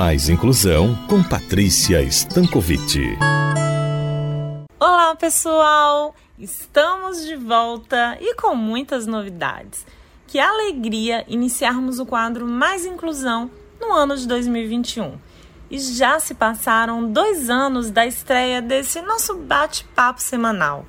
Mais Inclusão com Patrícia Stankovic. Olá, pessoal! Estamos de volta e com muitas novidades. Que alegria iniciarmos o quadro Mais Inclusão no ano de 2021. E já se passaram dois anos da estreia desse nosso bate-papo semanal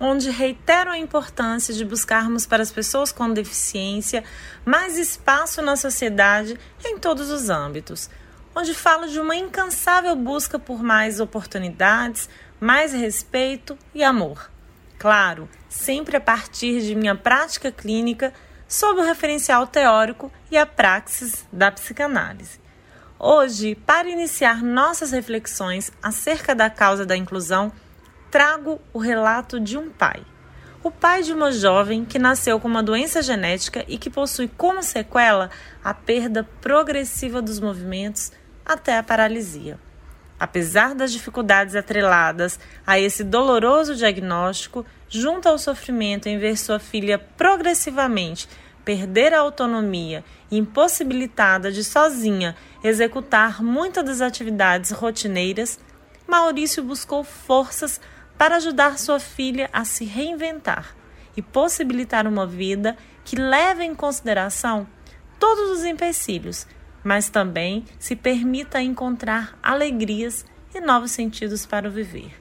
onde reitero a importância de buscarmos para as pessoas com deficiência mais espaço na sociedade em todos os âmbitos, onde falo de uma incansável busca por mais oportunidades, mais respeito e amor. Claro, sempre a partir de minha prática clínica sob o referencial teórico e a praxis da psicanálise. Hoje, para iniciar nossas reflexões acerca da causa da inclusão, trago o relato de um pai. O pai de uma jovem que nasceu com uma doença genética e que possui como sequela a perda progressiva dos movimentos até a paralisia. Apesar das dificuldades atreladas a esse doloroso diagnóstico, junto ao sofrimento em ver sua filha progressivamente perder a autonomia impossibilitada de sozinha executar muitas das atividades rotineiras, Maurício buscou forças para ajudar sua filha a se reinventar e possibilitar uma vida que leve em consideração todos os empecilhos, mas também se permita encontrar alegrias e novos sentidos para o viver.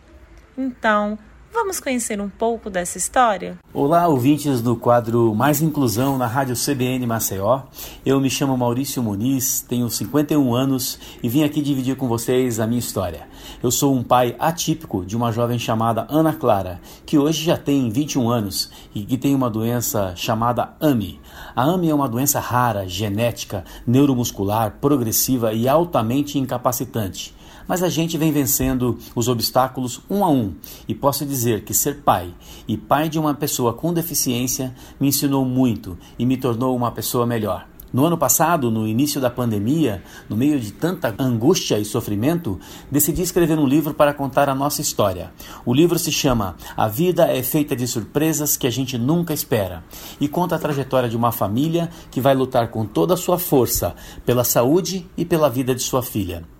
Então, Vamos conhecer um pouco dessa história? Olá, ouvintes do quadro Mais Inclusão na Rádio CBN Maceió. Eu me chamo Maurício Muniz, tenho 51 anos e vim aqui dividir com vocês a minha história. Eu sou um pai atípico de uma jovem chamada Ana Clara, que hoje já tem 21 anos e que tem uma doença chamada AMI. A AMI é uma doença rara, genética, neuromuscular, progressiva e altamente incapacitante mas a gente vem vencendo os obstáculos um a um. E posso dizer que ser pai e pai de uma pessoa com deficiência me ensinou muito e me tornou uma pessoa melhor. No ano passado, no início da pandemia, no meio de tanta angústia e sofrimento, decidi escrever um livro para contar a nossa história. O livro se chama A Vida é Feita de Surpresas que a gente nunca espera e conta a trajetória de uma família que vai lutar com toda a sua força pela saúde e pela vida de sua filha.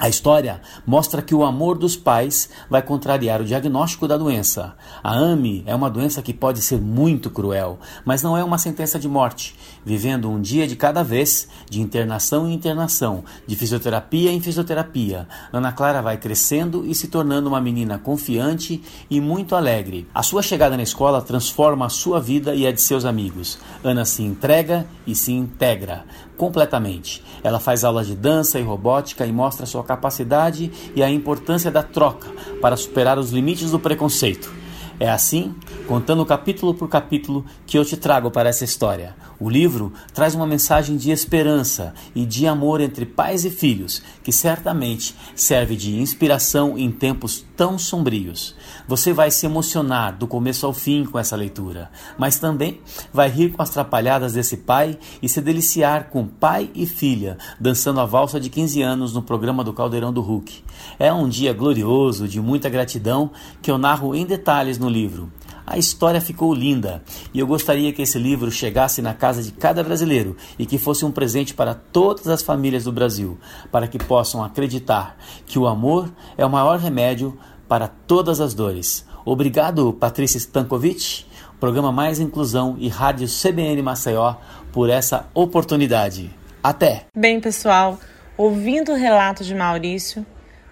A história mostra que o amor dos pais vai contrariar o diagnóstico da doença. A AMI é uma doença que pode ser muito cruel, mas não é uma sentença de morte, vivendo um dia de cada vez, de internação em internação, de fisioterapia em fisioterapia. Ana Clara vai crescendo e se tornando uma menina confiante e muito alegre. A sua chegada na escola transforma a sua vida e a de seus amigos. Ana se entrega e se integra completamente. Ela faz aulas de dança e robótica e mostra sua capacidade e a importância da troca para superar os limites do preconceito. É assim, contando capítulo por capítulo, que eu te trago para essa história. O livro traz uma mensagem de esperança e de amor entre pais e filhos, que certamente serve de inspiração em tempos tão sombrios. Você vai se emocionar do começo ao fim com essa leitura, mas também vai rir com as trapalhadas desse pai e se deliciar com pai e filha dançando a valsa de 15 anos no programa do Caldeirão do Hulk. É um dia glorioso, de muita gratidão, que eu narro em detalhes no livro. A história ficou linda e eu gostaria que esse livro chegasse na casa de cada brasileiro e que fosse um presente para todas as famílias do Brasil, para que possam acreditar que o amor é o maior remédio para todas as dores. Obrigado, Patrícia Stankovic, programa Mais Inclusão e Rádio CBN Maceió, por essa oportunidade. Até! Bem, pessoal, ouvindo o relato de Maurício,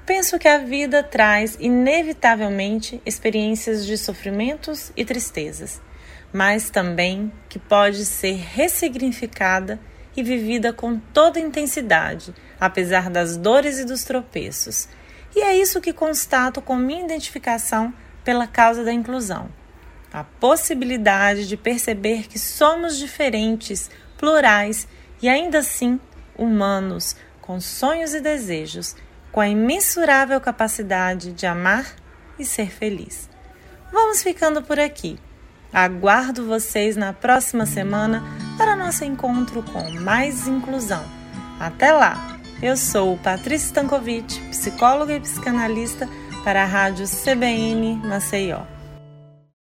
Penso que a vida traz inevitavelmente experiências de sofrimentos e tristezas, mas também que pode ser ressignificada e vivida com toda intensidade, apesar das dores e dos tropeços. E é isso que constato com minha identificação pela causa da inclusão. A possibilidade de perceber que somos diferentes, plurais e ainda assim humanos, com sonhos e desejos com a imensurável capacidade de amar e ser feliz. Vamos ficando por aqui. Aguardo vocês na próxima semana para nosso encontro com mais inclusão. Até lá! Eu sou Patrícia Stankovic, psicóloga e psicanalista para a Rádio CBN Maceió.